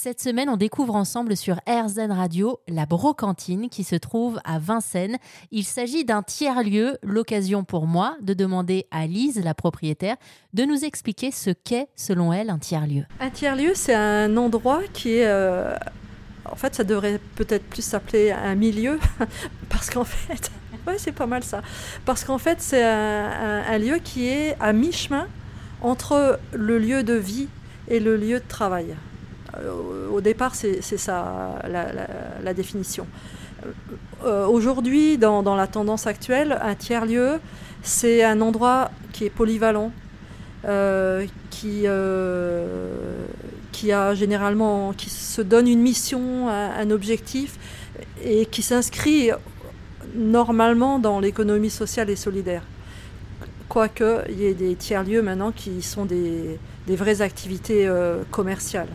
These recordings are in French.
Cette semaine, on découvre ensemble sur RZN Radio la Brocantine qui se trouve à Vincennes. Il s'agit d'un tiers-lieu, l'occasion pour moi de demander à Lise, la propriétaire, de nous expliquer ce qu'est, selon elle, un tiers-lieu. Un tiers-lieu, c'est un endroit qui est... euh, En fait, ça devrait peut-être plus s'appeler un milieu, parce qu'en fait... Ouais, c'est pas mal ça. Parce qu'en fait, c'est un, lieu qui est à mi-chemin entre le lieu de vie et le lieu de travail. Euh, au départ, c'est ça la, définition. Euh, Aujourd'hui, dans, la tendance actuelle, un tiers-lieu, c'est un endroit qui est polyvalent, euh, qui, euh, qui a généralement, qui se donne une mission, un, objectif, et qui s'inscrit normalement dans l'économie sociale et solidaire. Quoique, il y ait des tiers-lieux maintenant qui sont des, vraies activités euh, commerciales.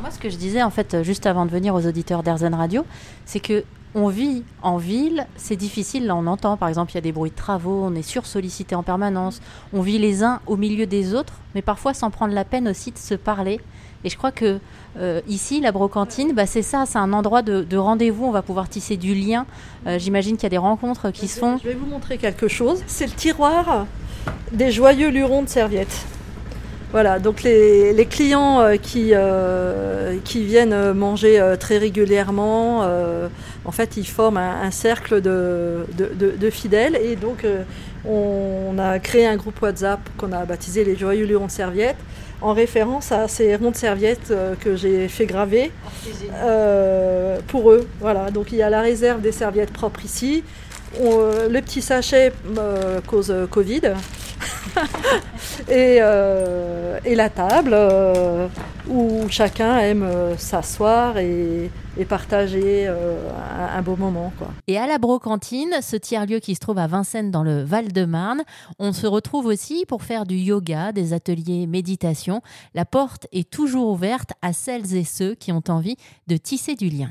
Moi, ce que je disais, en fait, juste avant de venir aux auditeurs d'RZN Radio, c'est que on vit en ville, c'est difficile, là on entend par exemple il y a des bruits de travaux, on est sursollicité en permanence, on vit les uns au milieu des autres, mais parfois sans prendre la peine aussi de se parler. Et je crois que euh, ici, la brocantine, bah, c'est ça, c'est un endroit de, de rendez-vous, on va pouvoir tisser du lien. Euh, J'imagine qu'il y a des rencontres qui se font. Je vais vous montrer quelque chose. C'est le tiroir des joyeux lurons de serviettes. Voilà, donc les, les clients euh, qui, euh, qui viennent euh, manger euh, très régulièrement, en fait, ils forment un, un cercle de, de, de- de fidèles. Et donc, on a créé un groupe WhatsApp qu'on a baptisé les joyeux lurons de serviettes, en référence à ces ronds de serviettes que j'ai fait graver pour eux. Voilà, donc il y a la réserve des serviettes propres ici. On- le petit sachet cause Covid. et, euh, et la table euh, où chacun aime euh, s'asseoir et, partager euh, un, beau moment. Et à la Brocantine, ce tiers-lieu qui se trouve à Vincennes dans le Val-de-Marne, on se retrouve aussi pour faire du yoga, des ateliers méditation. La porte est toujours ouverte à celles et ceux qui ont envie de tisser du lien.